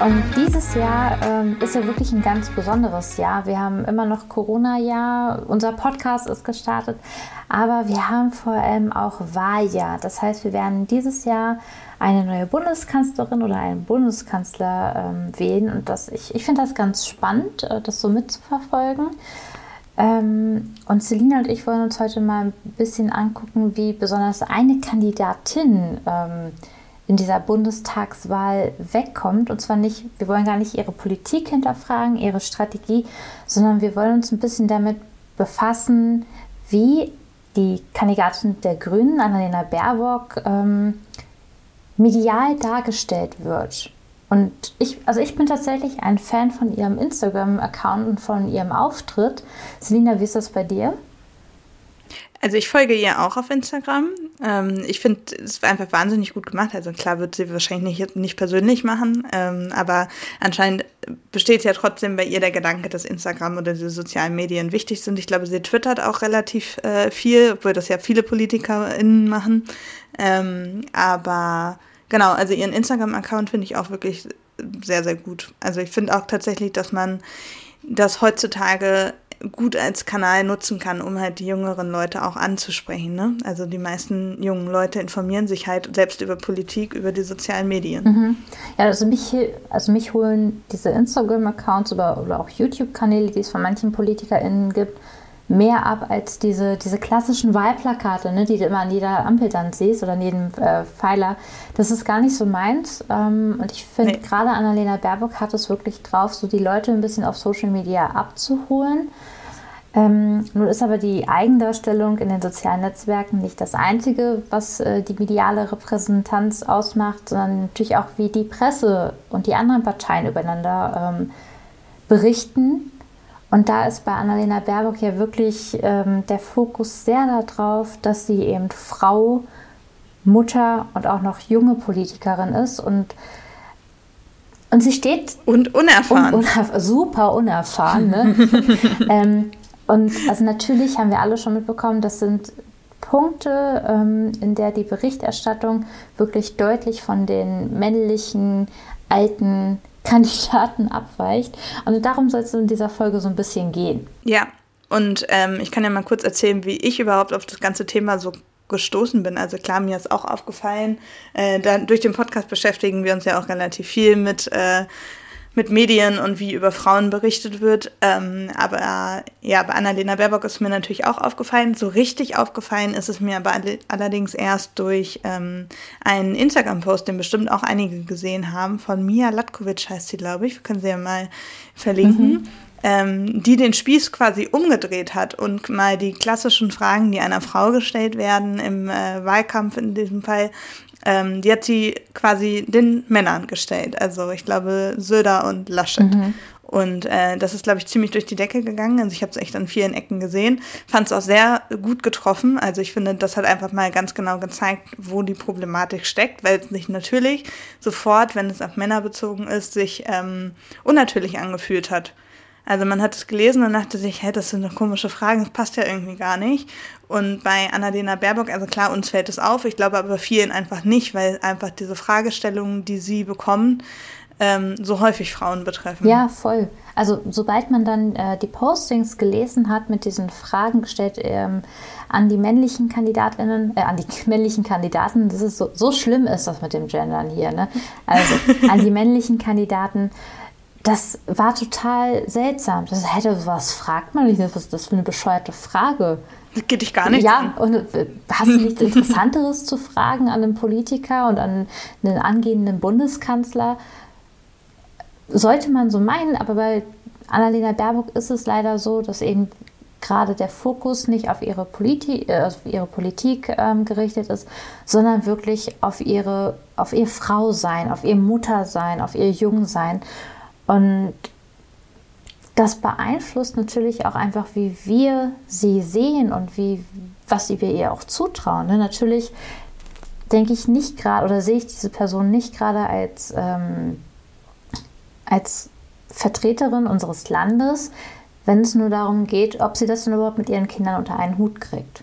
Und dieses Jahr ähm, ist ja wirklich ein ganz besonderes Jahr. Wir haben immer noch Corona-Jahr, unser Podcast ist gestartet, aber wir haben vor allem auch Wahljahr. Das heißt, wir werden dieses Jahr eine neue Bundeskanzlerin oder einen Bundeskanzler ähm, wählen. Und das, ich, ich finde das ganz spannend, äh, das so mitzuverfolgen. Ähm, und Selina und ich wollen uns heute mal ein bisschen angucken, wie besonders eine Kandidatin ähm, in dieser Bundestagswahl wegkommt. Und zwar nicht, wir wollen gar nicht ihre Politik hinterfragen, ihre Strategie, sondern wir wollen uns ein bisschen damit befassen, wie die Kandidatin der Grünen, Annalena Baerbock, ähm, medial dargestellt wird. Und ich, also ich bin tatsächlich ein Fan von ihrem Instagram-Account und von ihrem Auftritt. Selina, wie ist das bei dir? Also ich folge ihr auch auf Instagram. Ähm, ich finde es einfach wahnsinnig gut gemacht. Also klar wird sie wahrscheinlich nicht, nicht persönlich machen, ähm, aber anscheinend besteht ja trotzdem bei ihr der Gedanke, dass Instagram oder diese sozialen Medien wichtig sind. Ich glaube, sie twittert auch relativ äh, viel, obwohl das ja viele PolitikerInnen machen. Ähm, aber genau, also ihren Instagram-Account finde ich auch wirklich sehr, sehr gut. Also ich finde auch tatsächlich, dass man das heutzutage gut als Kanal nutzen kann, um halt die jüngeren Leute auch anzusprechen. Ne? Also die meisten jungen Leute informieren sich halt selbst über Politik, über die sozialen Medien. Mhm. Ja, also mich, also mich holen diese Instagram-Accounts oder, oder auch YouTube-Kanäle, die es von manchen PolitikerInnen gibt, mehr ab als diese, diese klassischen Wahlplakate, ne, die du immer an jeder Ampel dann siehst oder an jedem äh, Pfeiler. Das ist gar nicht so meins. Ähm, und ich finde, nee. gerade Annalena Baerbock hat es wirklich drauf, so die Leute ein bisschen auf Social Media abzuholen. Ähm, nun ist aber die Eigendarstellung in den sozialen Netzwerken nicht das Einzige, was äh, die mediale Repräsentanz ausmacht, sondern natürlich auch, wie die Presse und die anderen Parteien übereinander ähm, berichten und da ist bei Annalena Baerbock ja wirklich ähm, der Fokus sehr darauf, dass sie eben Frau, Mutter und auch noch junge Politikerin ist und und sie steht und unerfahren, un, unerf super unerfahren. Ne? ähm, und also natürlich haben wir alle schon mitbekommen, das sind Punkte, ähm, in der die Berichterstattung wirklich deutlich von den männlichen alten Kandidaten abweicht. Und darum soll es in dieser Folge so ein bisschen gehen. Ja, und ähm, ich kann ja mal kurz erzählen, wie ich überhaupt auf das ganze Thema so gestoßen bin. Also klar, mir ist auch aufgefallen, äh, da, durch den Podcast beschäftigen wir uns ja auch relativ viel mit äh, mit Medien und wie über Frauen berichtet wird. Ähm, aber ja, bei Annalena Baerbock ist mir natürlich auch aufgefallen. So richtig aufgefallen ist es mir aber allerdings erst durch ähm, einen Instagram-Post, den bestimmt auch einige gesehen haben, von Mia Latkovic heißt sie, glaube ich. Wir können sie ja mal verlinken. Mhm. Ähm, die den Spieß quasi umgedreht hat und mal die klassischen Fragen, die einer Frau gestellt werden, im äh, Wahlkampf in diesem Fall, ähm, die hat sie quasi den Männern gestellt. Also ich glaube Söder und Laschet. Mhm. Und äh, das ist, glaube ich, ziemlich durch die Decke gegangen. Also ich habe es echt an vielen Ecken gesehen. Fand es auch sehr gut getroffen. Also ich finde, das hat einfach mal ganz genau gezeigt, wo die Problematik steckt, weil es nicht natürlich sofort, wenn es auf Männer bezogen ist, sich ähm, unnatürlich angefühlt hat. Also man hat es gelesen und dachte sich, hey, das sind doch komische Fragen, das passt ja irgendwie gar nicht. Und bei Annalena Baerbock, also klar, uns fällt es auf, ich glaube aber vielen einfach nicht, weil einfach diese Fragestellungen, die sie bekommen, ähm, so häufig Frauen betreffen. Ja, voll. Also sobald man dann äh, die Postings gelesen hat mit diesen Fragen gestellt ähm, an die männlichen Kandidatinnen, äh, an die männlichen Kandidaten, das ist so, so schlimm ist das mit dem Gendern hier, ne? Also an die männlichen Kandidaten, das war total seltsam. Das hätte, was fragt man nicht? Was ist das für eine bescheuerte Frage? Das geht dich gar nicht Ja, an. und äh, hast du nichts Interessanteres zu fragen an einen Politiker und an einen angehenden Bundeskanzler? Sollte man so meinen, aber bei Annalena Baerbock ist es leider so, dass eben gerade der Fokus nicht auf ihre, Politi äh, auf ihre Politik ähm, gerichtet ist, sondern wirklich auf ihre, auf ihr Frau sein, auf ihr Mutter sein, auf ihr Jungsein. Und das beeinflusst natürlich auch einfach, wie wir sie sehen und wie, was wir ihr auch zutrauen. Ne? Natürlich denke ich nicht gerade oder sehe ich diese Person nicht gerade als, ähm, als Vertreterin unseres Landes, wenn es nur darum geht, ob sie das denn überhaupt mit ihren Kindern unter einen Hut kriegt.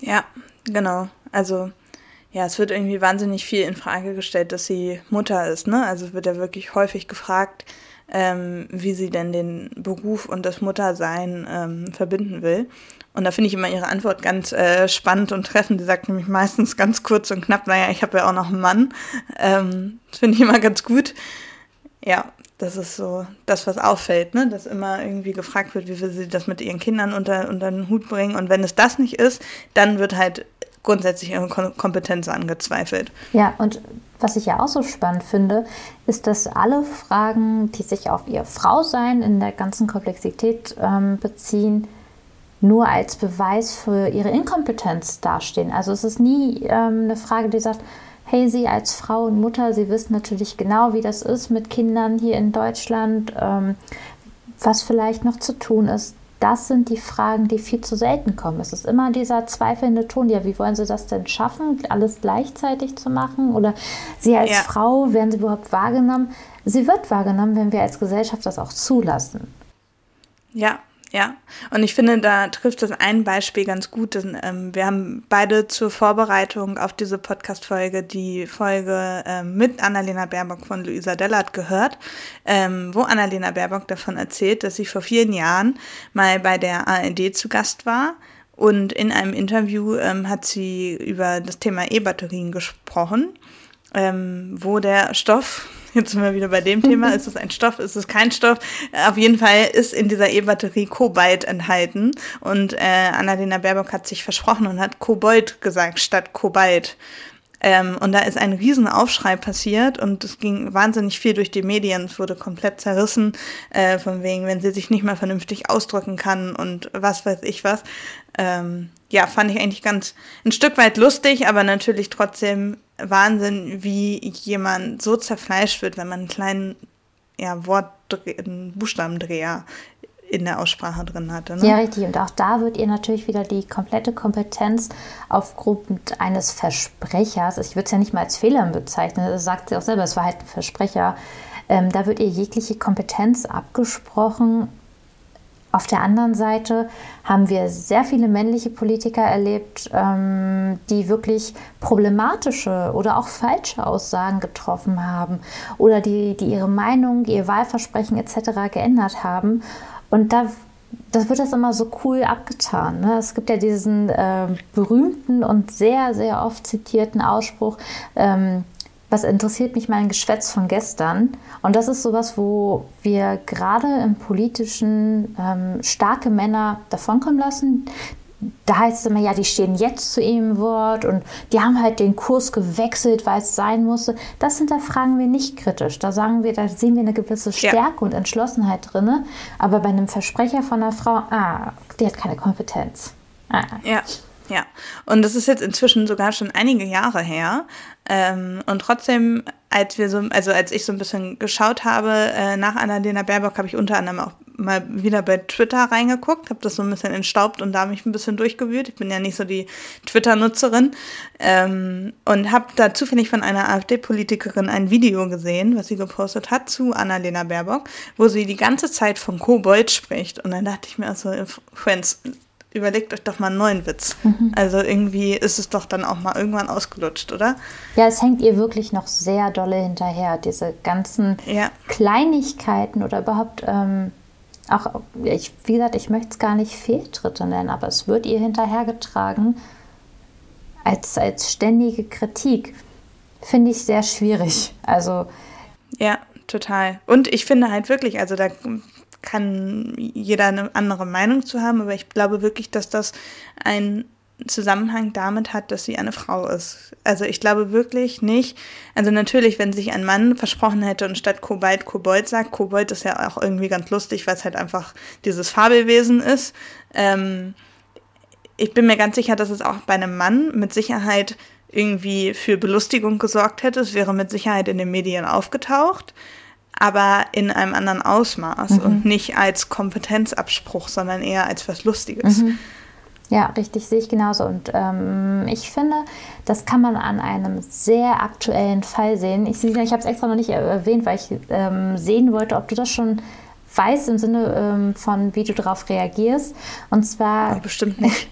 Ja, genau. Also ja, es wird irgendwie wahnsinnig viel in Frage gestellt, dass sie Mutter ist. Ne? Also wird ja wirklich häufig gefragt, ähm, wie sie denn den Beruf und das Muttersein ähm, verbinden will. Und da finde ich immer ihre Antwort ganz äh, spannend und treffend. Sie sagt nämlich meistens ganz kurz und knapp, naja, ich habe ja auch noch einen Mann. Ähm, das finde ich immer ganz gut. Ja, das ist so das, was auffällt, ne? dass immer irgendwie gefragt wird, wie will sie das mit ihren Kindern unter, unter den Hut bringen. Und wenn es das nicht ist, dann wird halt grundsätzlich ihre Kompetenz angezweifelt. Ja, und was ich ja auch so spannend finde, ist, dass alle Fragen, die sich auf ihr Frausein in der ganzen Komplexität ähm, beziehen, nur als Beweis für ihre Inkompetenz dastehen. Also es ist nie ähm, eine Frage, die sagt, hey, Sie als Frau und Mutter, Sie wissen natürlich genau, wie das ist mit Kindern hier in Deutschland, ähm, was vielleicht noch zu tun ist. Das sind die Fragen, die viel zu selten kommen. Es ist immer dieser zweifelnde Ton. Ja, wie wollen Sie das denn schaffen, alles gleichzeitig zu machen? Oder Sie als ja. Frau, werden Sie überhaupt wahrgenommen? Sie wird wahrgenommen, wenn wir als Gesellschaft das auch zulassen. Ja, ja, und ich finde, da trifft das ein Beispiel ganz gut. Denn, ähm, wir haben beide zur Vorbereitung auf diese Podcast-Folge die Folge ähm, mit Annalena Baerbock von Luisa Dellert gehört, ähm, wo Annalena Baerbock davon erzählt, dass sie vor vielen Jahren mal bei der ARD zu Gast war. Und in einem Interview ähm, hat sie über das Thema E-Batterien gesprochen, ähm, wo der Stoff Jetzt sind wir wieder bei dem Thema. Ist es ein Stoff? Ist es kein Stoff? Auf jeden Fall ist in dieser E-Batterie Kobalt enthalten. Und äh, Annalena Baerbock hat sich versprochen und hat Kobold gesagt statt Kobalt. Ähm, und da ist ein Riesenaufschrei passiert und es ging wahnsinnig viel durch die Medien. Es wurde komplett zerrissen, äh, von wegen, wenn sie sich nicht mal vernünftig ausdrücken kann und was weiß ich was. Ähm, ja, fand ich eigentlich ganz ein Stück weit lustig, aber natürlich trotzdem Wahnsinn, wie jemand so zerfleischt wird, wenn man einen kleinen ja, Wort, einen Buchstabendreher in der Aussprache drin hatte. Ne? Ja, richtig. Und auch da wird ihr natürlich wieder die komplette Kompetenz aufgrund eines Versprechers, ich würde es ja nicht mal als Fehler bezeichnen, das sagt sie auch selber, es war halt ein Versprecher, ähm, da wird ihr jegliche Kompetenz abgesprochen auf der anderen Seite haben wir sehr viele männliche Politiker erlebt, ähm, die wirklich problematische oder auch falsche Aussagen getroffen haben oder die, die ihre Meinung, ihr Wahlversprechen etc. geändert haben. Und da das wird das immer so cool abgetan. Ne? Es gibt ja diesen äh, berühmten und sehr, sehr oft zitierten Ausspruch, ähm, was interessiert mich mein Geschwätz von gestern? Und das ist sowas, wo wir gerade im politischen ähm, starke Männer davonkommen lassen. Da heißt es immer, ja, die stehen jetzt zu ihrem Wort und die haben halt den Kurs gewechselt, weil es sein musste. Das hinterfragen wir nicht kritisch. Da sagen wir, da sehen wir eine gewisse Stärke ja. und Entschlossenheit drin. Aber bei einem Versprecher von einer Frau, ah, die hat keine Kompetenz. Ah. Ja. Ja, und das ist jetzt inzwischen sogar schon einige Jahre her. Ähm, und trotzdem, als wir so, also als ich so ein bisschen geschaut habe äh, nach Annalena Baerbock, habe ich unter anderem auch mal wieder bei Twitter reingeguckt, habe das so ein bisschen entstaubt und da mich ein bisschen durchgewühlt. Ich bin ja nicht so die Twitter-Nutzerin ähm, und habe da zufällig von einer AfD-Politikerin ein Video gesehen, was sie gepostet hat zu Annalena Baerbock, wo sie die ganze Zeit von Kobold spricht. Und dann dachte ich mir also, Friends, überlegt euch doch mal einen neuen Witz. Mhm. Also irgendwie ist es doch dann auch mal irgendwann ausgelutscht, oder? Ja, es hängt ihr wirklich noch sehr dolle hinterher, diese ganzen ja. Kleinigkeiten oder überhaupt ähm, auch, ich, wie gesagt, ich möchte es gar nicht Fehltritte nennen, aber es wird ihr hinterhergetragen als, als ständige Kritik. Finde ich sehr schwierig. Also. Ja, total. Und ich finde halt wirklich, also da kann jeder eine andere Meinung zu haben, aber ich glaube wirklich, dass das einen Zusammenhang damit hat, dass sie eine Frau ist. Also ich glaube wirklich nicht, also natürlich, wenn sich ein Mann versprochen hätte und statt Kobalt Kobold sagt, Kobold ist ja auch irgendwie ganz lustig, weil es halt einfach dieses Fabelwesen ist. Ähm, ich bin mir ganz sicher, dass es auch bei einem Mann mit Sicherheit irgendwie für Belustigung gesorgt hätte. Es wäre mit Sicherheit in den Medien aufgetaucht aber in einem anderen Ausmaß mhm. und nicht als Kompetenzabspruch, sondern eher als was Lustiges. Mhm. Ja, richtig, sehe ich genauso. Und ähm, ich finde, das kann man an einem sehr aktuellen Fall sehen. Ich, ich habe es extra noch nicht erwähnt, weil ich ähm, sehen wollte, ob du das schon weißt im Sinne ähm, von, wie du darauf reagierst. Und zwar. Oh, bestimmt nicht.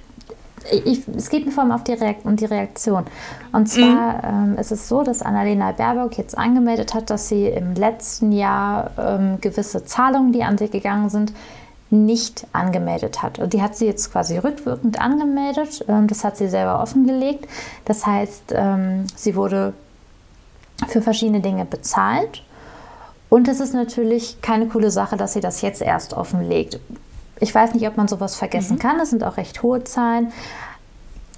Ich, es geht mir vor allem auf die Reakt um die Reaktion. Und zwar mhm. ähm, ist es so, dass Annalena Baerbock jetzt angemeldet hat, dass sie im letzten Jahr ähm, gewisse Zahlungen, die an sie gegangen sind, nicht angemeldet hat. Und die hat sie jetzt quasi rückwirkend angemeldet. Ähm, das hat sie selber offengelegt. Das heißt, ähm, sie wurde für verschiedene Dinge bezahlt. Und es ist natürlich keine coole Sache, dass sie das jetzt erst offenlegt. Ich weiß nicht, ob man sowas vergessen mhm. kann. Das sind auch recht hohe Zahlen.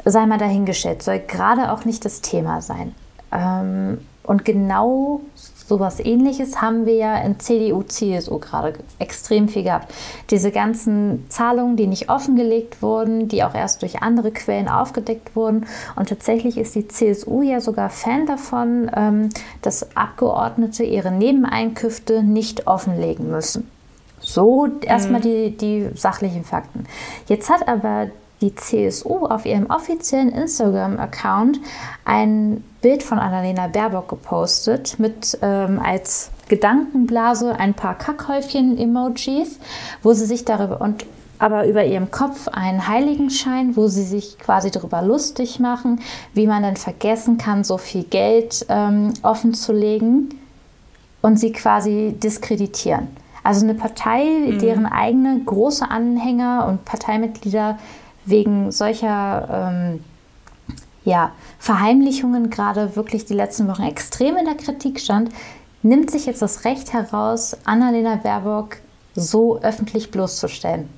Sei mal dahingestellt, soll gerade auch nicht das Thema sein. Ähm, und genau sowas ähnliches haben wir ja in CDU, CSU gerade extrem viel gehabt. Diese ganzen Zahlungen, die nicht offengelegt wurden, die auch erst durch andere Quellen aufgedeckt wurden. Und tatsächlich ist die CSU ja sogar Fan davon, ähm, dass Abgeordnete ihre Nebeneinkünfte nicht offenlegen müssen. So erstmal mhm. die, die sachlichen Fakten. Jetzt hat aber die CSU auf ihrem offiziellen Instagram-Account ein Bild von Annalena Baerbock gepostet mit ähm, als Gedankenblase ein paar Kackhäufchen-Emojis, wo sie sich darüber und aber über ihrem Kopf einen Heiligenschein, wo sie sich quasi darüber lustig machen, wie man denn vergessen kann, so viel Geld ähm, offen zu legen und sie quasi diskreditieren. Also eine Partei, mhm. deren eigene große Anhänger und Parteimitglieder wegen solcher ähm, ja, Verheimlichungen gerade wirklich die letzten Wochen extrem in der Kritik stand, nimmt sich jetzt das Recht heraus, Annalena Baerbock so öffentlich bloßzustellen.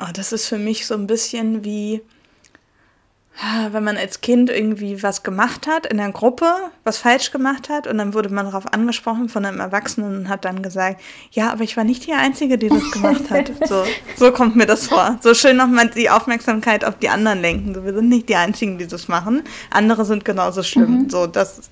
Oh, das ist für mich so ein bisschen wie wenn man als Kind irgendwie was gemacht hat in der Gruppe, was falsch gemacht hat und dann wurde man darauf angesprochen von einem Erwachsenen und hat dann gesagt, ja, aber ich war nicht die Einzige, die das gemacht hat. So, so kommt mir das vor. So schön nochmal die Aufmerksamkeit auf die anderen lenken. So, wir sind nicht die Einzigen, die das machen. Andere sind genauso schlimm. Mhm. So, das,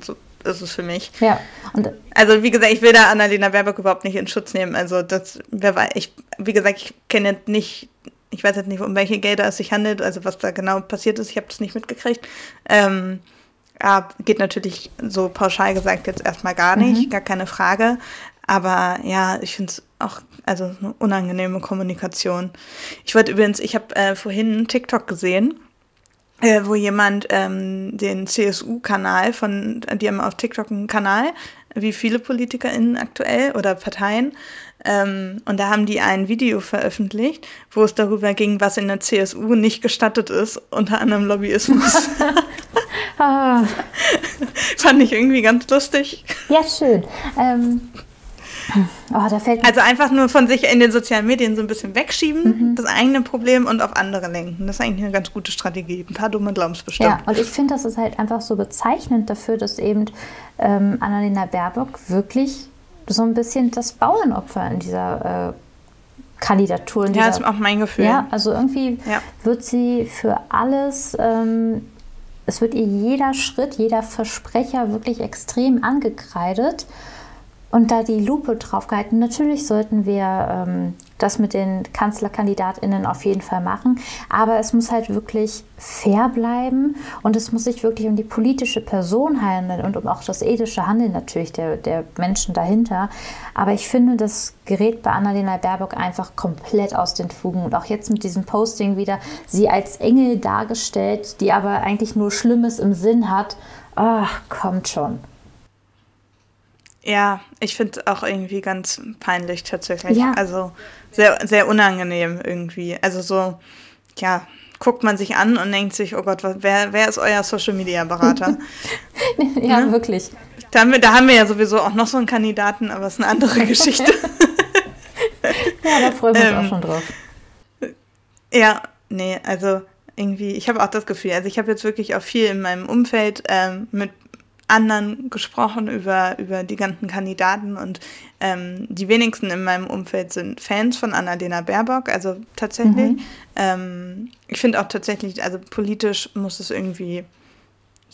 so ist es für mich. Ja. Und also wie gesagt, ich will da Annalena Baerbock überhaupt nicht in Schutz nehmen. Also das, wer weiß, ich, wie gesagt, ich kenne nicht ich weiß jetzt nicht, um welche Gelder es sich handelt, also was da genau passiert ist, ich habe das nicht mitgekriegt. Ähm, ja, geht natürlich so pauschal gesagt jetzt erstmal gar nicht, mhm. gar keine Frage. Aber ja, ich finde es auch also eine unangenehme Kommunikation. Ich wollte übrigens, ich habe äh, vorhin einen TikTok gesehen, äh, wo jemand ähm, den CSU-Kanal von, die haben auf TikTok einen Kanal, wie viele PolitikerInnen aktuell oder Parteien, ähm, und da haben die ein Video veröffentlicht, wo es darüber ging, was in der CSU nicht gestattet ist, unter anderem Lobbyismus. ah. Fand ich irgendwie ganz lustig. Ja, schön. Ähm, oh, also einfach nur von sich in den sozialen Medien so ein bisschen wegschieben, mhm. das eigene Problem und auf andere lenken. Das ist eigentlich eine ganz gute Strategie. Ein paar dumme glauben es bestimmt. Ja, und ich finde, das ist halt einfach so bezeichnend dafür, dass eben ähm, Annalena Baerbock wirklich so ein bisschen das Bauernopfer in dieser äh, Kandidatur. In ja, dieser, ist auch mein Gefühl. Ja, also irgendwie ja. wird sie für alles, ähm, es wird ihr jeder Schritt, jeder Versprecher wirklich extrem angekreidet und da die Lupe drauf gehalten. Natürlich sollten wir ähm, das mit den KanzlerkandidatInnen auf jeden Fall machen, aber es muss halt wirklich fair bleiben und es muss sich wirklich um die politische Person handeln und um auch das ethische Handeln natürlich der, der Menschen dahinter. Aber ich finde, das gerät bei Annalena Baerbock einfach komplett aus den Fugen und auch jetzt mit diesem Posting wieder sie als Engel dargestellt, die aber eigentlich nur Schlimmes im Sinn hat. Ach, kommt schon. Ja, ich finde es auch irgendwie ganz peinlich tatsächlich. Ja. Also sehr, sehr unangenehm irgendwie. Also so, ja, guckt man sich an und denkt sich, oh Gott, wer, wer ist euer Social Media Berater? ja, ne? wirklich. Da haben, wir, da haben wir ja sowieso auch noch so einen Kandidaten, aber es ist eine andere Geschichte. ja, da freuen wir uns ähm, auch schon drauf. Ja, nee, also irgendwie, ich habe auch das Gefühl, also ich habe jetzt wirklich auch viel in meinem Umfeld ähm, mit anderen gesprochen über, über die ganzen Kandidaten und ähm, die wenigsten in meinem Umfeld sind Fans von Annalena Baerbock, also tatsächlich. Mhm. Ähm, ich finde auch tatsächlich, also politisch muss es irgendwie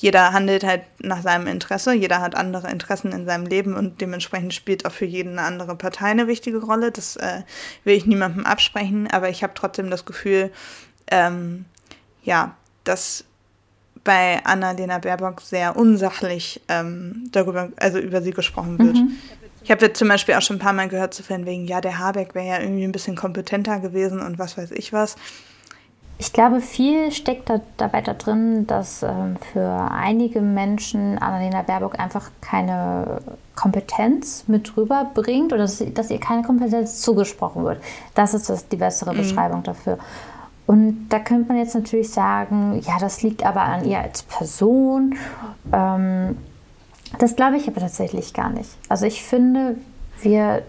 jeder handelt halt nach seinem Interesse, jeder hat andere Interessen in seinem Leben und dementsprechend spielt auch für jeden eine andere Partei eine wichtige Rolle. Das äh, will ich niemandem absprechen, aber ich habe trotzdem das Gefühl, ähm, ja, dass bei Annalena Baerbock sehr unsachlich ähm, darüber, also über sie gesprochen wird. Mhm. Ich habe jetzt zum Beispiel auch schon ein paar Mal gehört, zu so wegen, ja, der Habeck wäre ja irgendwie ein bisschen kompetenter gewesen und was weiß ich was. Ich glaube, viel steckt da, dabei da drin, dass ähm, für einige Menschen Annalena Baerbock einfach keine Kompetenz mit rüberbringt oder dass, dass, ihr keine Kompetenz zugesprochen wird. Das ist das, die bessere mhm. Beschreibung dafür. Und da könnte man jetzt natürlich sagen, ja, das liegt aber an ihr als Person. Ähm, das glaube ich aber tatsächlich gar nicht. Also ich finde, wir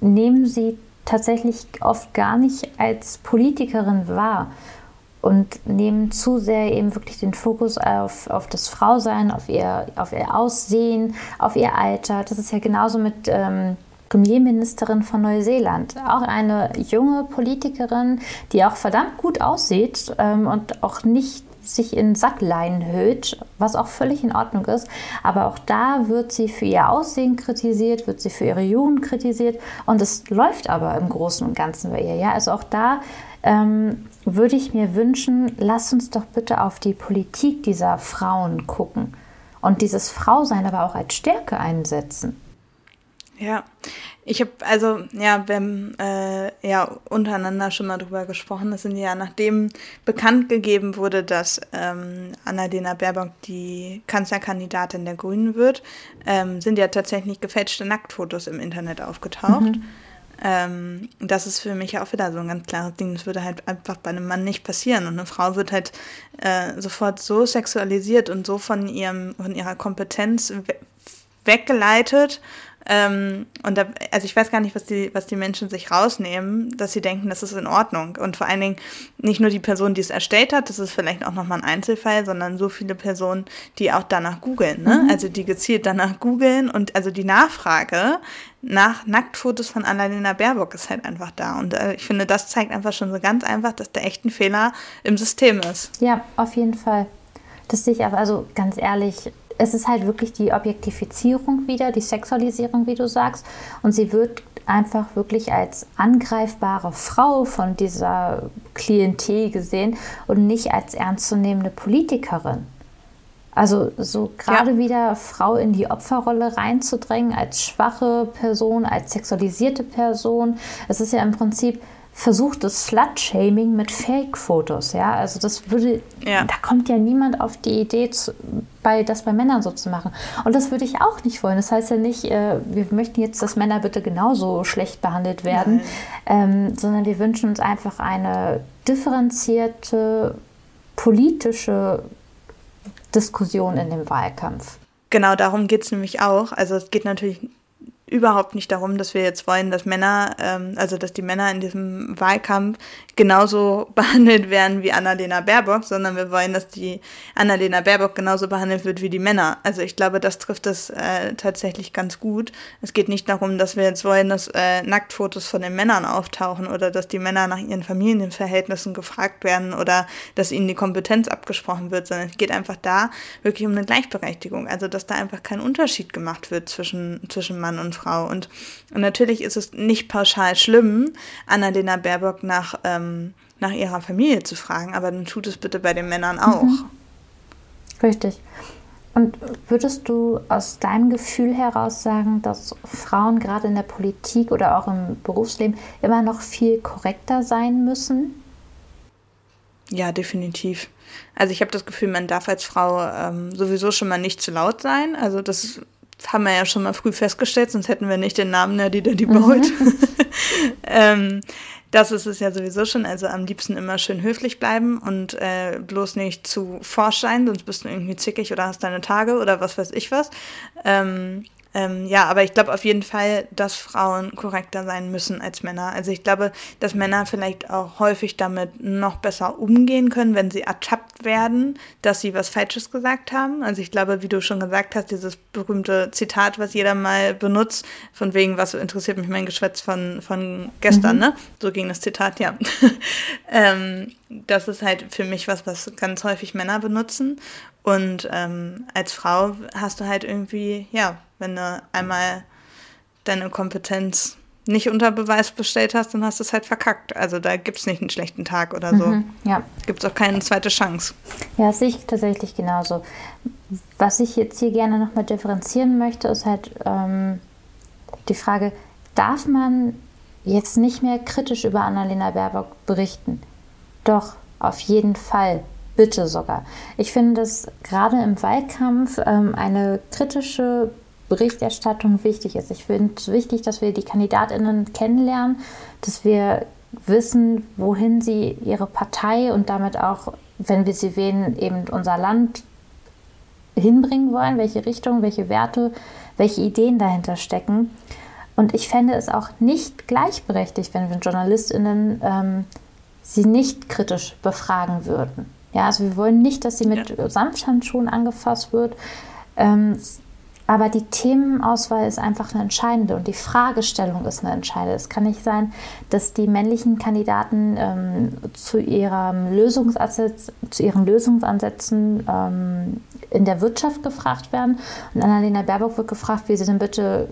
nehmen sie tatsächlich oft gar nicht als Politikerin wahr und nehmen zu sehr eben wirklich den Fokus auf, auf das Frausein, auf ihr, auf ihr Aussehen, auf ihr Alter. Das ist ja genauso mit ähm, Premierministerin von Neuseeland. Auch eine junge Politikerin, die auch verdammt gut aussieht ähm, und auch nicht sich in Sackleinen hüllt, was auch völlig in Ordnung ist. Aber auch da wird sie für ihr Aussehen kritisiert, wird sie für ihre Jugend kritisiert und es läuft aber im Großen und Ganzen bei ihr. Ja? Also auch da ähm, würde ich mir wünschen, lass uns doch bitte auf die Politik dieser Frauen gucken und dieses Frausein aber auch als Stärke einsetzen. Ja, ich habe also, ja, wir haben äh, ja untereinander schon mal drüber gesprochen. Das sind ja, nachdem bekannt gegeben wurde, dass ähm, Annalena Baerbock die Kanzlerkandidatin der Grünen wird, ähm, sind ja tatsächlich gefälschte Nacktfotos im Internet aufgetaucht. Mhm. Ähm, das ist für mich auch wieder so ein ganz klares Ding. Das würde halt einfach bei einem Mann nicht passieren. Und eine Frau wird halt äh, sofort so sexualisiert und so von ihrem, von ihrer Kompetenz we weggeleitet ähm, und da, also ich weiß gar nicht, was die, was die Menschen sich rausnehmen, dass sie denken, das ist in Ordnung. Und vor allen Dingen nicht nur die Person, die es erstellt hat, das ist vielleicht auch nochmal ein Einzelfall, sondern so viele Personen, die auch danach googeln, ne? Mhm. Also die gezielt danach googeln und also die Nachfrage nach Nacktfotos von Annalena Baerbock ist halt einfach da. Und äh, ich finde, das zeigt einfach schon so ganz einfach, dass da echt ein Fehler im System ist. Ja, auf jeden Fall. Das sehe ich aber, also ganz ehrlich, es ist halt wirklich die Objektifizierung wieder, die Sexualisierung, wie du sagst. Und sie wird einfach wirklich als angreifbare Frau von dieser Klientel gesehen und nicht als ernstzunehmende Politikerin. Also so gerade ja. wieder Frau in die Opferrolle reinzudrängen als schwache Person, als sexualisierte Person. Es ist ja im Prinzip versuchtes Slut-Shaming mit Fake-Fotos, ja. Also das würde, ja. da kommt ja niemand auf die Idee, zu, bei, das bei Männern so zu machen. Und das würde ich auch nicht wollen. Das heißt ja nicht, äh, wir möchten jetzt, dass Männer bitte genauso schlecht behandelt werden, ähm, sondern wir wünschen uns einfach eine differenzierte politische Diskussion in dem Wahlkampf. Genau darum geht es nämlich auch. Also es geht natürlich überhaupt nicht darum, dass wir jetzt wollen, dass Männer, ähm, also dass die Männer in diesem Wahlkampf genauso behandelt werden wie Annalena Baerbock, sondern wir wollen, dass die Annalena Baerbock genauso behandelt wird wie die Männer. Also ich glaube, das trifft es äh, tatsächlich ganz gut. Es geht nicht darum, dass wir jetzt wollen, dass äh, Nacktfotos von den Männern auftauchen oder dass die Männer nach ihren Familienverhältnissen gefragt werden oder dass ihnen die Kompetenz abgesprochen wird, sondern es geht einfach da wirklich um eine Gleichberechtigung. Also dass da einfach kein Unterschied gemacht wird zwischen, zwischen Mann und Frau. Und, und natürlich ist es nicht pauschal schlimm, Annalena Baerbock nach, ähm, nach ihrer Familie zu fragen, aber dann tut es bitte bei den Männern auch. Mhm. Richtig. Und würdest du aus deinem Gefühl heraus sagen, dass Frauen gerade in der Politik oder auch im Berufsleben immer noch viel korrekter sein müssen? Ja, definitiv. Also ich habe das Gefühl, man darf als Frau ähm, sowieso schon mal nicht zu laut sein. Also das haben wir ja schon mal früh festgestellt, sonst hätten wir nicht den Namen der Dieter die Beut. Mhm. ähm, das ist es ja sowieso schon. Also am liebsten immer schön höflich bleiben und äh, bloß nicht zu forsch sein, sonst bist du irgendwie zickig oder hast deine Tage oder was weiß ich was. Ähm, ähm, ja, aber ich glaube auf jeden Fall, dass Frauen korrekter sein müssen als Männer. Also ich glaube, dass Männer vielleicht auch häufig damit noch besser umgehen können, wenn sie ertappt werden, dass sie was Falsches gesagt haben. Also ich glaube, wie du schon gesagt hast, dieses berühmte Zitat, was jeder mal benutzt, von wegen, was interessiert mich mein Geschwätz von, von gestern, mhm. ne? So ging das Zitat, ja. ähm, das ist halt für mich was, was ganz häufig Männer benutzen. Und ähm, als Frau hast du halt irgendwie, ja, wenn du einmal deine Kompetenz nicht unter Beweis bestellt hast, dann hast du es halt verkackt. Also da gibt es nicht einen schlechten Tag oder so. Mhm, ja. Gibt es auch keine zweite Chance. Ja, sehe ich tatsächlich genauso. Was ich jetzt hier gerne nochmal differenzieren möchte, ist halt ähm, die Frage, darf man jetzt nicht mehr kritisch über Annalena Baerbock berichten? Doch, auf jeden Fall. Bitte sogar. Ich finde, dass gerade im Wahlkampf ähm, eine kritische Berichterstattung wichtig ist. Ich finde es wichtig, dass wir die KandidatInnen kennenlernen, dass wir wissen, wohin sie ihre Partei und damit auch, wenn wir sie wählen, eben unser Land hinbringen wollen, welche Richtung, welche Werte, welche Ideen dahinter stecken. Und ich fände es auch nicht gleichberechtigt, wenn wir JournalistInnen ähm, sie nicht kritisch befragen würden. Ja, also wir wollen nicht, dass sie mit ja. Samthandschuhen angefasst wird. Ähm, aber die Themenauswahl ist einfach eine entscheidende und die Fragestellung ist eine entscheidende. Es kann nicht sein, dass die männlichen Kandidaten ähm, zu, ihrem Lösungsansatz, zu ihren Lösungsansätzen ähm, in der Wirtschaft gefragt werden. Und Annalena Baerbock wird gefragt, wie sie denn bitte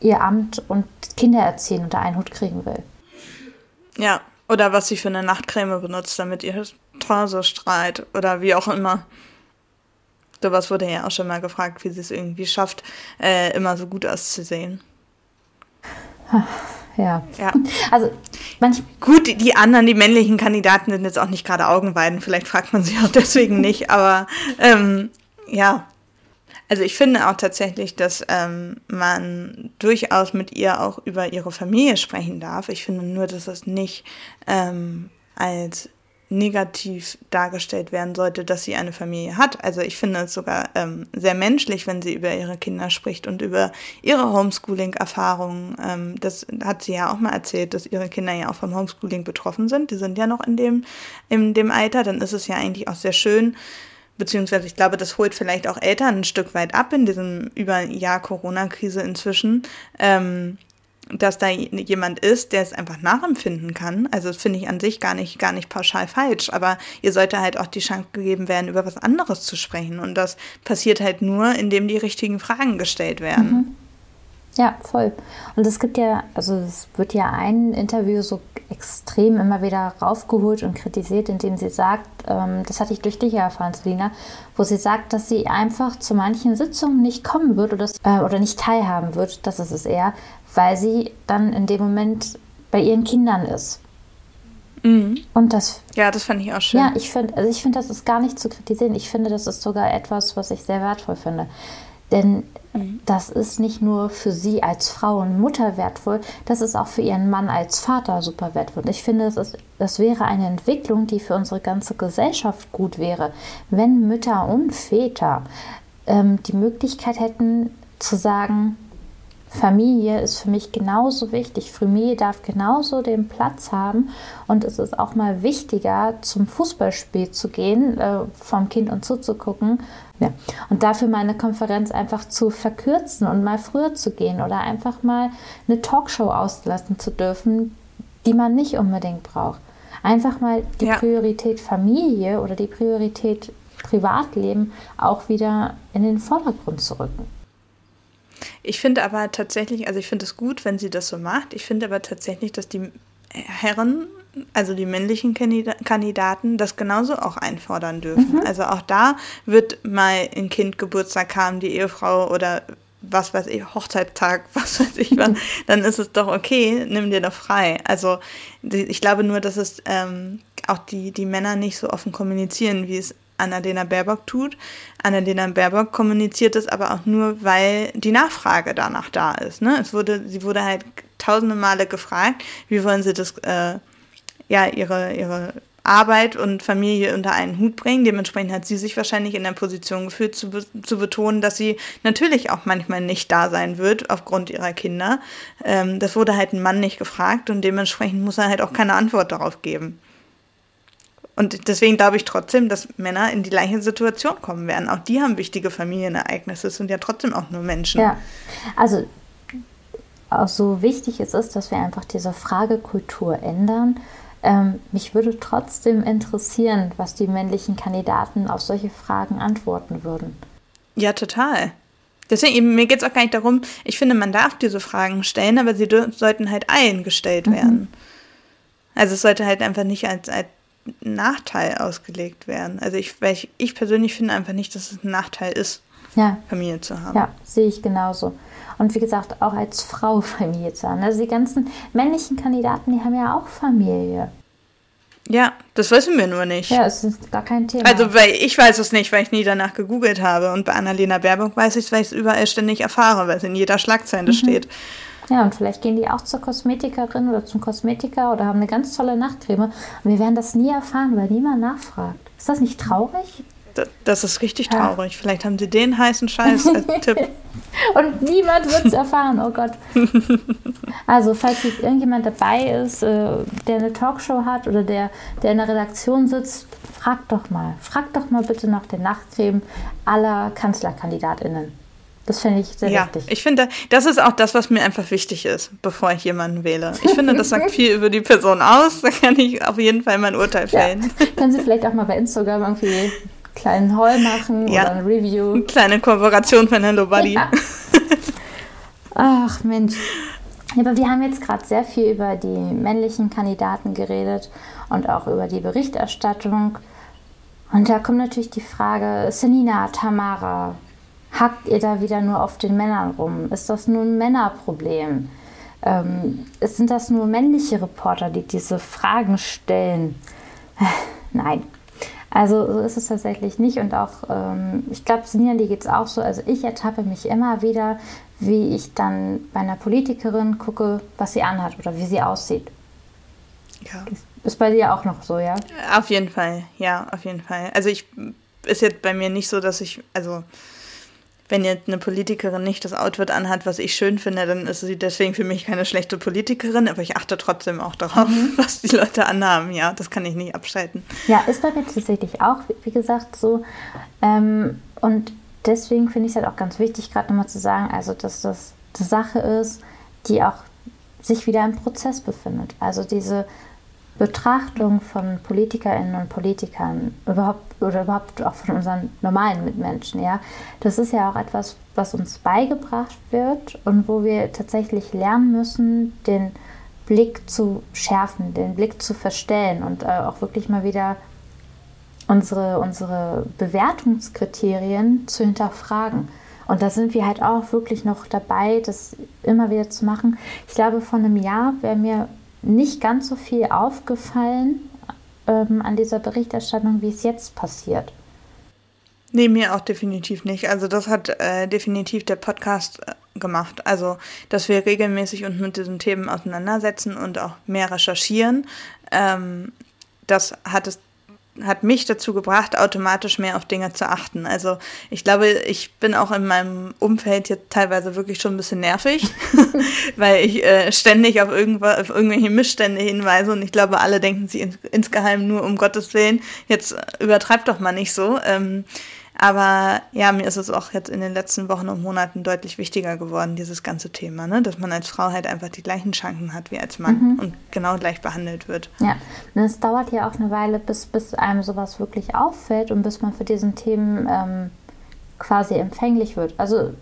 ihr Amt und Kindererziehen unter einen Hut kriegen will. Ja, oder was sie für eine Nachtcreme benutzt, damit ihr Strahlt oder wie auch immer. Sowas wurde ja auch schon mal gefragt, wie sie es irgendwie schafft, äh, immer so gut auszusehen. Ja. ja. Also manch gut, die anderen, die männlichen Kandidaten sind jetzt auch nicht gerade Augenweiden. Vielleicht fragt man sie auch deswegen nicht. Aber ähm, ja, also ich finde auch tatsächlich, dass ähm, man durchaus mit ihr auch über ihre Familie sprechen darf. Ich finde nur, dass das nicht ähm, als negativ dargestellt werden sollte, dass sie eine Familie hat. Also ich finde es sogar ähm, sehr menschlich, wenn sie über ihre Kinder spricht und über ihre Homeschooling-Erfahrungen. Ähm, das hat sie ja auch mal erzählt, dass ihre Kinder ja auch vom Homeschooling betroffen sind. Die sind ja noch in dem, in dem Alter. Dann ist es ja eigentlich auch sehr schön, beziehungsweise ich glaube, das holt vielleicht auch Eltern ein Stück weit ab in diesem über Jahr Corona-Krise inzwischen, ähm, dass da jemand ist, der es einfach nachempfinden kann. Also das finde ich an sich gar nicht, gar nicht pauschal falsch, aber ihr sollte halt auch die Chance gegeben werden, über was anderes zu sprechen. Und das passiert halt nur, indem die richtigen Fragen gestellt werden. Mhm. Ja, voll. Und es gibt ja, also es wird ja ein Interview so extrem immer wieder raufgeholt und kritisiert, indem sie sagt, ähm, das hatte ich durch dich erfahren, Selina, wo sie sagt, dass sie einfach zu manchen Sitzungen nicht kommen wird oder, äh, oder nicht teilhaben wird, das ist es eher, weil sie dann in dem Moment bei ihren Kindern ist. Mhm. Und das. Ja, das fand ich auch schön. Ja, ich finde, also ich finde, das ist gar nicht zu kritisieren. Ich finde, das ist sogar etwas, was ich sehr wertvoll finde. Denn mhm. das ist nicht nur für sie als Frau und Mutter wertvoll, das ist auch für ihren Mann als Vater super wertvoll. Und ich finde, das, ist, das wäre eine Entwicklung, die für unsere ganze Gesellschaft gut wäre, wenn Mütter und Väter ähm, die Möglichkeit hätten zu sagen, Familie ist für mich genauso wichtig. Familie darf genauso den Platz haben und es ist auch mal wichtiger, zum Fußballspiel zu gehen, äh, vom Kind und zuzugucken. Ja. Und dafür meine Konferenz einfach zu verkürzen und mal früher zu gehen oder einfach mal eine Talkshow auslassen zu dürfen, die man nicht unbedingt braucht. Einfach mal die ja. Priorität Familie oder die Priorität Privatleben auch wieder in den Vordergrund zu rücken. Ich finde aber tatsächlich, also ich finde es gut, wenn sie das so macht. Ich finde aber tatsächlich, dass die Herren, also die männlichen Kandidaten, das genauso auch einfordern dürfen. Mhm. Also auch da wird mal ein Kind Geburtstag haben, die Ehefrau oder was weiß ich, Hochzeitstag, was weiß ich wann, dann ist es doch okay, nimm dir doch frei. Also ich glaube nur, dass es ähm, auch die, die Männer nicht so offen kommunizieren, wie es Annalena Baerbock tut. Annalena Baerbock kommuniziert das aber auch nur, weil die Nachfrage danach da ist. Ne? Es wurde, sie wurde halt tausende Male gefragt, wie wollen sie das, äh, ja, ihre, ihre Arbeit und Familie unter einen Hut bringen. Dementsprechend hat sie sich wahrscheinlich in der Position gefühlt, zu, be zu betonen, dass sie natürlich auch manchmal nicht da sein wird aufgrund ihrer Kinder. Ähm, das wurde halt ein Mann nicht gefragt und dementsprechend muss er halt auch keine Antwort darauf geben. Und deswegen glaube ich trotzdem, dass Männer in die gleiche Situation kommen werden. Auch die haben wichtige Familienereignisse, sind ja trotzdem auch nur Menschen. Ja, also auch so wichtig es ist, dass wir einfach diese Fragekultur ändern. Ähm, mich würde trotzdem interessieren, was die männlichen Kandidaten auf solche Fragen antworten würden. Ja, total. Deswegen, mir geht es auch gar nicht darum, ich finde, man darf diese Fragen stellen, aber sie sollten halt allen gestellt mhm. werden. Also es sollte halt einfach nicht als, als Nachteil ausgelegt werden. Also ich, ich, ich persönlich finde einfach nicht, dass es ein Nachteil ist, ja. Familie zu haben. Ja, sehe ich genauso. Und wie gesagt, auch als Frau Familie zu haben. Also die ganzen männlichen Kandidaten, die haben ja auch Familie. Ja, das wissen wir nur nicht. Ja, es ist gar kein Thema. Also, weil ich weiß es nicht, weil ich nie danach gegoogelt habe. Und bei Annalena Baerbock weiß ich es, weil ich es überall ständig erfahre, weil es in jeder Schlagzeile mhm. steht. Ja, und vielleicht gehen die auch zur Kosmetikerin oder zum Kosmetiker oder haben eine ganz tolle Nachtcreme. Und wir werden das nie erfahren, weil niemand nachfragt. Ist das nicht traurig? Das, ist richtig ja. traurig. Vielleicht haben sie den heißen Scheiß als Tipp. und niemand wird es erfahren, oh Gott. Also, falls jetzt irgendjemand dabei ist, äh, der eine Talkshow hat oder der, der in der Redaktion sitzt, fragt doch mal. Fragt doch mal bitte nach der Nachtcreme aller KanzlerkandidatInnen. Das finde ich sehr ja, wichtig. Ich finde, das ist auch das, was mir einfach wichtig ist, bevor ich jemanden wähle. Ich finde, das sagt viel über die Person aus. Da kann ich auf jeden Fall mein Urteil fällen. Ja. Können Sie vielleicht auch mal bei Instagram irgendwie einen kleinen Haul machen ja. oder ein Review? Eine kleine Kooperation von Hello Buddy. Ja. Ach Mensch. aber wir haben jetzt gerade sehr viel über die männlichen Kandidaten geredet und auch über die Berichterstattung. Und da kommt natürlich die Frage, Selina, Tamara, hackt ihr da wieder nur auf den Männern rum? Ist das nur ein Männerproblem? Ähm, sind das nur männliche Reporter, die diese Fragen stellen? Nein. Also so ist es tatsächlich nicht. Und auch, ähm, ich glaube, Sinjali geht es auch so. Also ich ertappe mich immer wieder, wie ich dann bei einer Politikerin gucke, was sie anhat oder wie sie aussieht. Ja. Ist bei dir auch noch so, ja? Auf jeden Fall, ja, auf jeden Fall. Also ich ist jetzt bei mir nicht so, dass ich, also wenn jetzt eine Politikerin nicht das Outfit anhat, was ich schön finde, dann ist sie deswegen für mich keine schlechte Politikerin, aber ich achte trotzdem auch darauf, mhm. was die Leute anhaben. Ja, das kann ich nicht abschalten. Ja, ist bei mir tatsächlich auch, wie gesagt, so. Ähm, und deswegen finde ich es halt auch ganz wichtig, gerade nochmal zu sagen, also dass das eine Sache ist, die auch sich wieder im Prozess befindet. Also diese Betrachtung von PolitikerInnen und Politikern überhaupt oder überhaupt auch von unseren normalen Mitmenschen, ja, das ist ja auch etwas, was uns beigebracht wird und wo wir tatsächlich lernen müssen, den Blick zu schärfen, den Blick zu verstellen und äh, auch wirklich mal wieder unsere, unsere Bewertungskriterien zu hinterfragen. Und da sind wir halt auch wirklich noch dabei, das immer wieder zu machen. Ich glaube, vor einem Jahr wäre mir nicht ganz so viel aufgefallen ähm, an dieser Berichterstattung, wie es jetzt passiert. Nee, mir auch definitiv nicht. Also das hat äh, definitiv der Podcast äh, gemacht. Also, dass wir regelmäßig uns mit diesen Themen auseinandersetzen und auch mehr recherchieren. Ähm, das hat es hat mich dazu gebracht, automatisch mehr auf Dinge zu achten. Also ich glaube, ich bin auch in meinem Umfeld jetzt teilweise wirklich schon ein bisschen nervig, weil ich äh, ständig auf, auf irgendwelche Missstände hinweise und ich glaube, alle denken sich ins, insgeheim nur um Gottes Willen, jetzt übertreibt doch mal nicht so. Ähm, aber ja, mir ist es auch jetzt in den letzten Wochen und Monaten deutlich wichtiger geworden, dieses ganze Thema, ne? dass man als Frau halt einfach die gleichen Chancen hat wie als Mann mhm. und genau gleich behandelt wird. Ja, und es dauert ja auch eine Weile, bis, bis einem sowas wirklich auffällt und bis man für diesen Themen ähm, quasi empfänglich wird. Also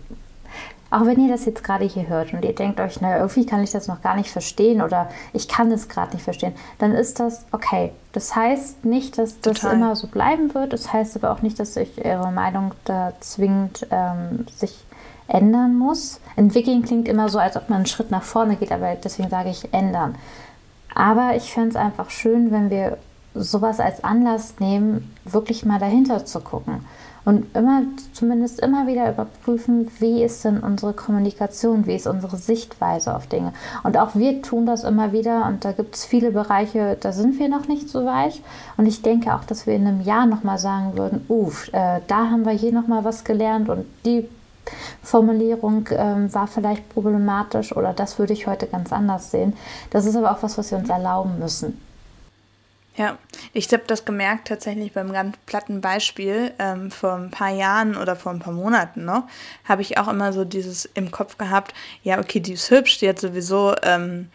auch wenn ihr das jetzt gerade hier hört und ihr denkt euch, naja, irgendwie kann ich das noch gar nicht verstehen oder ich kann es gerade nicht verstehen, dann ist das okay. Das heißt nicht, dass das Total. immer so bleiben wird. Das heißt aber auch nicht, dass sich eure Meinung da zwingend ähm, sich ändern muss. Entwickeln klingt immer so, als ob man einen Schritt nach vorne geht, aber deswegen sage ich ändern. Aber ich fände es einfach schön, wenn wir sowas als Anlass nehmen, wirklich mal dahinter zu gucken und immer, zumindest immer wieder überprüfen, wie ist denn unsere Kommunikation, wie ist unsere Sichtweise auf Dinge. Und auch wir tun das immer wieder und da gibt es viele Bereiche, da sind wir noch nicht so weit. Und ich denke auch, dass wir in einem Jahr nochmal sagen würden, uff, äh, da haben wir hier nochmal was gelernt und die Formulierung ähm, war vielleicht problematisch oder das würde ich heute ganz anders sehen. Das ist aber auch was, was wir uns erlauben müssen. Ja, ich habe das gemerkt tatsächlich beim ganz platten Beispiel. Ähm, vor ein paar Jahren oder vor ein paar Monaten noch, habe ich auch immer so dieses im Kopf gehabt, ja, okay, die ist hübsch, die hat sowieso ähm,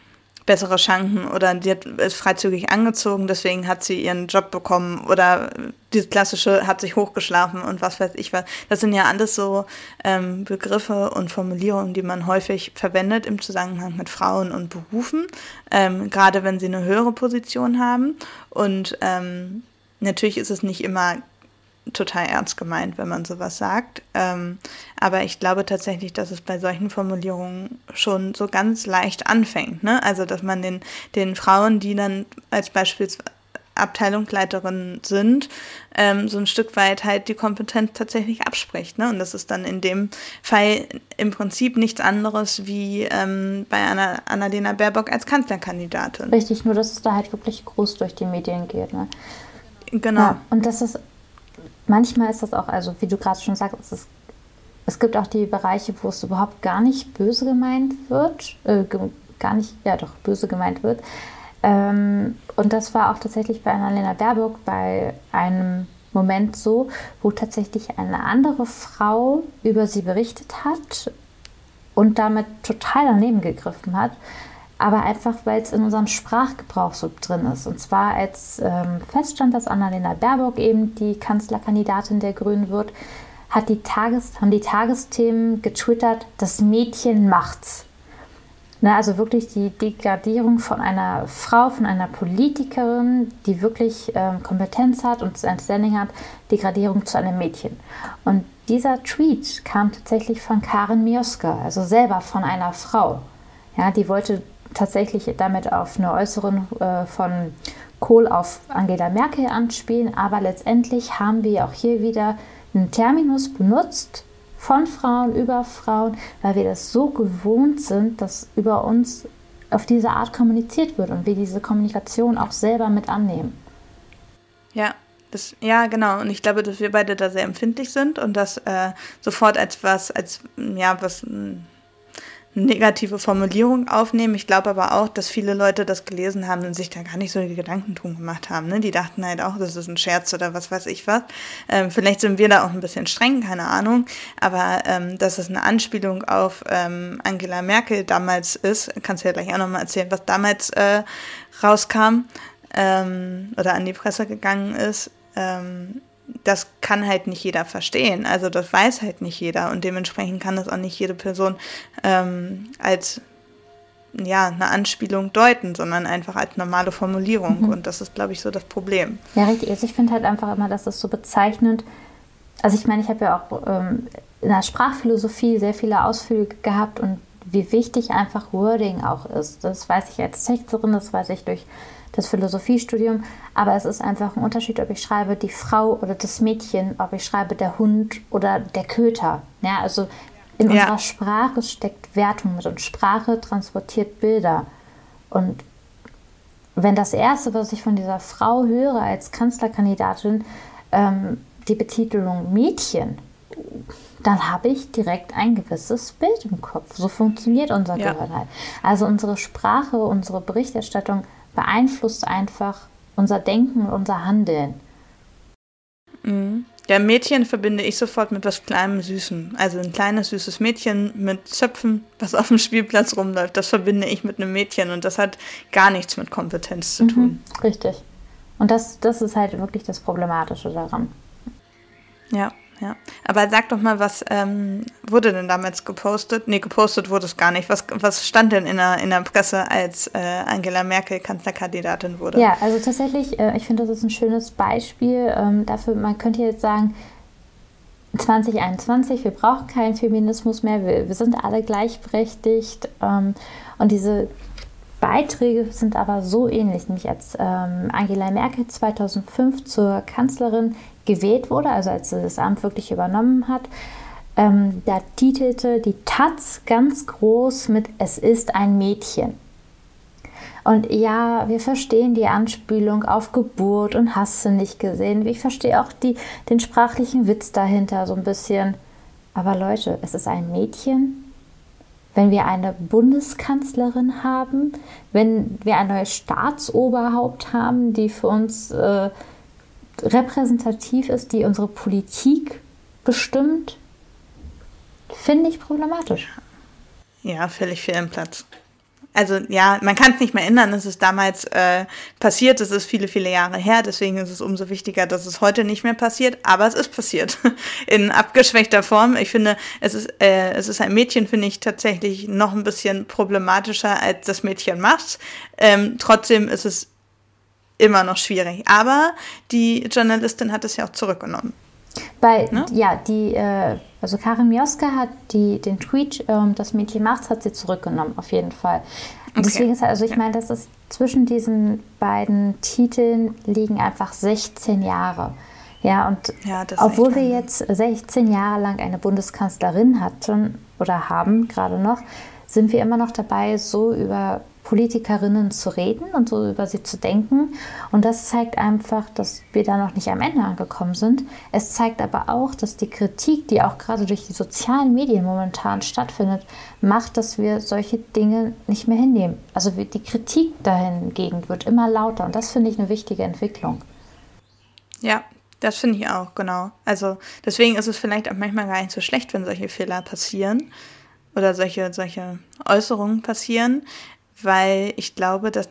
bessere Chancen oder die hat, ist freizügig angezogen, deswegen hat sie ihren Job bekommen oder dieses klassische hat sich hochgeschlafen und was weiß ich was. Das sind ja alles so ähm, Begriffe und Formulierungen, die man häufig verwendet im Zusammenhang mit Frauen und Berufen, ähm, gerade wenn sie eine höhere Position haben. Und ähm, natürlich ist es nicht immer total ernst gemeint, wenn man sowas sagt. Ähm, aber ich glaube tatsächlich, dass es bei solchen Formulierungen schon so ganz leicht anfängt. Ne? Also, dass man den, den Frauen, die dann als beispielsweise Abteilungsleiterin sind, ähm, so ein Stück weit halt die Kompetenz tatsächlich abspricht. Ne? Und das ist dann in dem Fall im Prinzip nichts anderes wie ähm, bei Anna, Annalena Baerbock als Kanzlerkandidatin. Richtig, nur dass es da halt wirklich groß durch die Medien geht. Ne? Genau. Ja, und das ist manchmal ist das auch, also wie du gerade schon sagst, es, ist, es gibt auch die Bereiche, wo es überhaupt gar nicht böse gemeint wird, äh, gar nicht, ja doch, böse gemeint wird. Ähm, und das war auch tatsächlich bei Annalena Baerbock bei einem Moment so, wo tatsächlich eine andere Frau über sie berichtet hat und damit total daneben gegriffen hat aber einfach, weil es in unserem Sprachgebrauch so drin ist. Und zwar als ähm, feststand, dass Annalena Baerbock eben die Kanzlerkandidatin der Grünen wird, hat die Tages haben die Tagesthemen getwittert, das Mädchen macht's. Ne, also wirklich die Degradierung von einer Frau, von einer Politikerin, die wirklich ähm, Kompetenz hat und ein Standing hat, Degradierung zu einem Mädchen. Und dieser Tweet kam tatsächlich von Karin Mioska, also selber von einer Frau. Ja, die wollte tatsächlich damit auf eine Äußerung äh, von Kohl auf Angela Merkel anspielen, aber letztendlich haben wir auch hier wieder einen Terminus benutzt von Frauen über Frauen, weil wir das so gewohnt sind, dass über uns auf diese Art kommuniziert wird und wir diese Kommunikation auch selber mit annehmen. Ja, das, ja, genau. Und ich glaube, dass wir beide da sehr empfindlich sind und das äh, sofort als was, als ja, was negative Formulierung aufnehmen. Ich glaube aber auch, dass viele Leute das gelesen haben und sich da gar nicht so Gedanken drum gemacht haben. Ne? Die dachten halt auch, das ist ein Scherz oder was weiß ich was. Ähm, vielleicht sind wir da auch ein bisschen streng, keine Ahnung. Aber ähm, dass es eine Anspielung auf ähm, Angela Merkel damals ist, kannst du ja gleich auch nochmal erzählen, was damals äh, rauskam ähm, oder an die Presse gegangen ist. Ähm, das kann halt nicht jeder verstehen. Also das weiß halt nicht jeder und dementsprechend kann das auch nicht jede Person ähm, als ja, eine Anspielung deuten, sondern einfach als normale Formulierung. Mhm. Und das ist, glaube ich, so das Problem. Ja, richtig. Also ich finde halt einfach immer, dass das so bezeichnend. Also ich meine, ich habe ja auch ähm, in der Sprachphilosophie sehr viele Ausflüge gehabt und wie wichtig einfach Wording auch ist. Das weiß ich als Texterin, das weiß ich durch das Philosophiestudium, aber es ist einfach ein Unterschied, ob ich schreibe die Frau oder das Mädchen, ob ich schreibe der Hund oder der Köter. Ja, also in ja. unserer Sprache steckt Wertung mit und Sprache transportiert Bilder. Und wenn das Erste, was ich von dieser Frau höre als Kanzlerkandidatin, ähm, die Betitelung Mädchen, dann habe ich direkt ein gewisses Bild im Kopf. So funktioniert unser ja. Gehirn halt. Also unsere Sprache, unsere Berichterstattung beeinflusst einfach unser Denken und unser Handeln. Mhm. Ja, Mädchen verbinde ich sofort mit was Kleinem, Süßem. Also ein kleines, süßes Mädchen mit Zöpfen, was auf dem Spielplatz rumläuft. Das verbinde ich mit einem Mädchen und das hat gar nichts mit Kompetenz zu tun. Mhm, richtig. Und das, das ist halt wirklich das Problematische daran. Ja. Ja, aber sag doch mal, was ähm, wurde denn damals gepostet? Nee, gepostet wurde es gar nicht. Was, was stand denn in der, in der Presse, als äh, Angela Merkel Kanzlerkandidatin wurde? Ja, also tatsächlich, äh, ich finde, das ist ein schönes Beispiel ähm, dafür. Man könnte jetzt sagen, 2021, wir brauchen keinen Feminismus mehr, wir, wir sind alle gleichberechtigt. Ähm, und diese Beiträge sind aber so ähnlich, nämlich als ähm, Angela Merkel 2005 zur Kanzlerin gewählt wurde, also als sie das Amt wirklich übernommen hat, ähm, da titelte die Taz ganz groß mit Es ist ein Mädchen. Und ja, wir verstehen die Anspielung auf Geburt und hast du nicht gesehen. Ich verstehe auch die, den sprachlichen Witz dahinter so ein bisschen. Aber Leute, es ist ein Mädchen. Wenn wir eine Bundeskanzlerin haben, wenn wir ein neues Staatsoberhaupt haben, die für uns äh, repräsentativ ist, die unsere Politik bestimmt, finde ich problematisch. Ja, völlig fehl im Platz. also ja, man kann es nicht mehr ändern, es ist damals äh, passiert, es ist viele, viele Jahre her, deswegen ist es umso wichtiger, dass es heute nicht mehr passiert, aber es ist passiert. In abgeschwächter Form. Ich finde, es ist, äh, es ist ein Mädchen, finde ich tatsächlich noch ein bisschen problematischer, als das Mädchen macht. Ähm, trotzdem ist es immer noch schwierig. Aber die Journalistin hat es ja auch zurückgenommen. Bei, ne? ja, die, äh, also Karin Mioska hat die, den Tweet, ähm, das Mädchen macht's, hat sie zurückgenommen, auf jeden Fall. Okay. Deswegen ist also ich meine, das ist zwischen diesen beiden Titeln liegen einfach 16 Jahre. Ja, und ja, obwohl wir jetzt 16 Jahre lang eine Bundeskanzlerin hatten oder haben gerade noch, sind wir immer noch dabei, so über Politikerinnen zu reden und so über sie zu denken. Und das zeigt einfach, dass wir da noch nicht am Ende angekommen sind. Es zeigt aber auch, dass die Kritik, die auch gerade durch die sozialen Medien momentan stattfindet, macht, dass wir solche Dinge nicht mehr hinnehmen. Also die Kritik dahingegen wird immer lauter und das finde ich eine wichtige Entwicklung. Ja, das finde ich auch, genau. Also deswegen ist es vielleicht auch manchmal gar nicht so schlecht, wenn solche Fehler passieren oder solche, solche Äußerungen passieren, weil ich glaube, dass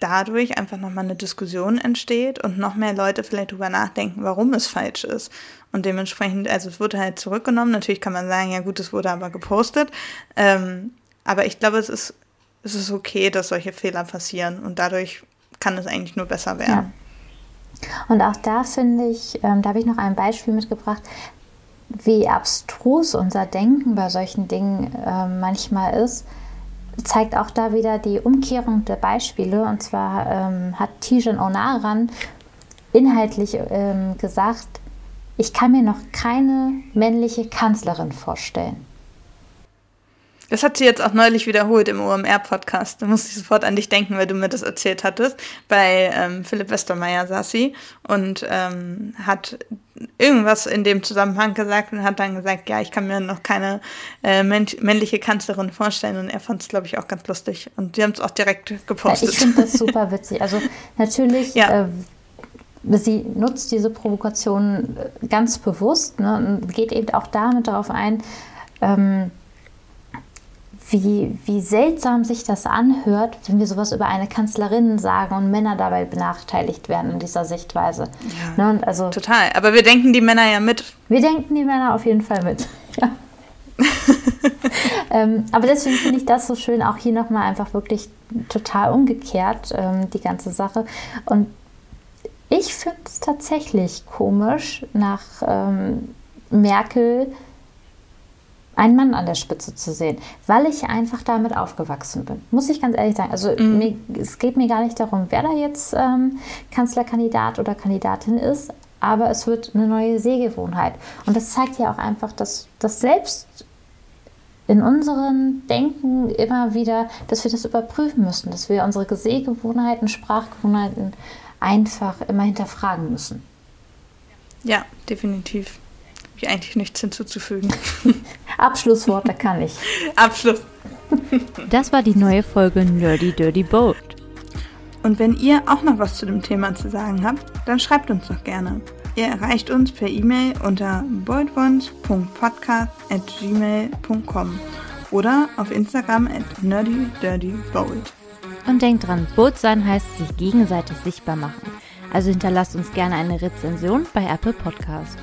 dadurch einfach nochmal eine Diskussion entsteht und noch mehr Leute vielleicht drüber nachdenken, warum es falsch ist. Und dementsprechend, also es wurde halt zurückgenommen. Natürlich kann man sagen, ja gut, es wurde aber gepostet. Ähm, aber ich glaube, es ist, es ist okay, dass solche Fehler passieren und dadurch kann es eigentlich nur besser werden. Ja. Und auch da finde ich, ähm, da habe ich noch ein Beispiel mitgebracht, wie abstrus unser Denken bei solchen Dingen äh, manchmal ist zeigt auch da wieder die Umkehrung der Beispiele. Und zwar ähm, hat Tijan Onaran inhaltlich ähm, gesagt, ich kann mir noch keine männliche Kanzlerin vorstellen. Das hat sie jetzt auch neulich wiederholt im OMR-Podcast. Da musste ich sofort an dich denken, weil du mir das erzählt hattest. Bei ähm, Philipp Westermeier saß sie und ähm, hat irgendwas in dem Zusammenhang gesagt und hat dann gesagt, ja, ich kann mir noch keine äh, männliche Kanzlerin vorstellen. Und er fand es, glaube ich, auch ganz lustig. Und sie haben es auch direkt gepostet. Ja, ich finde das super witzig. Also natürlich. Ja. Äh, sie nutzt diese Provokation äh, ganz bewusst ne, und geht eben auch damit darauf ein, ähm, wie, wie seltsam sich das anhört, wenn wir sowas über eine Kanzlerin sagen und Männer dabei benachteiligt werden in dieser Sichtweise. Ja, ne, also, total. Aber wir denken die Männer ja mit. Wir denken die Männer auf jeden Fall mit. Ja. ähm, aber deswegen finde ich das so schön, auch hier nochmal einfach wirklich total umgekehrt, ähm, die ganze Sache. Und ich finde es tatsächlich komisch, nach ähm, Merkel einen Mann an der Spitze zu sehen, weil ich einfach damit aufgewachsen bin. Muss ich ganz ehrlich sagen. Also mhm. mir, es geht mir gar nicht darum, wer da jetzt ähm, Kanzlerkandidat oder Kandidatin ist, aber es wird eine neue Sehgewohnheit. Und das zeigt ja auch einfach, dass das selbst in unserem Denken immer wieder, dass wir das überprüfen müssen, dass wir unsere Sehgewohnheiten, Sprachgewohnheiten einfach immer hinterfragen müssen. Ja, definitiv ich eigentlich nichts hinzuzufügen. Abschlussworte kann ich. Abschluss. Das war die neue Folge Nerdy Dirty Boat. Und wenn ihr auch noch was zu dem Thema zu sagen habt, dann schreibt uns doch gerne. Ihr erreicht uns per E-Mail unter boldwons.podcast.gmail.com oder auf Instagram at nerdydirtybold. Und denkt dran, Boot sein heißt sich gegenseitig sichtbar machen. Also hinterlasst uns gerne eine Rezension bei Apple Podcast.